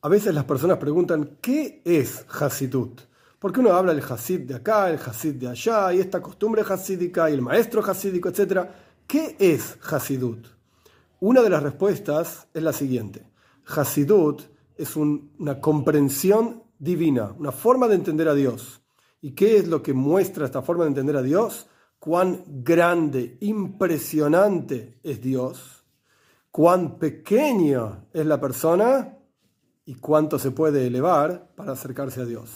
A veces las personas preguntan, ¿qué es Hasidut? Porque uno habla del Hasid de acá, el Hasid de allá, y esta costumbre hasídica, y el maestro hasídico, etc. ¿Qué es Hasidut? Una de las respuestas es la siguiente. Hasidut es una comprensión divina, una forma de entender a Dios. ¿Y qué es lo que muestra esta forma de entender a Dios? Cuán grande, impresionante es Dios, cuán pequeña es la persona y cuánto se puede elevar para acercarse a Dios.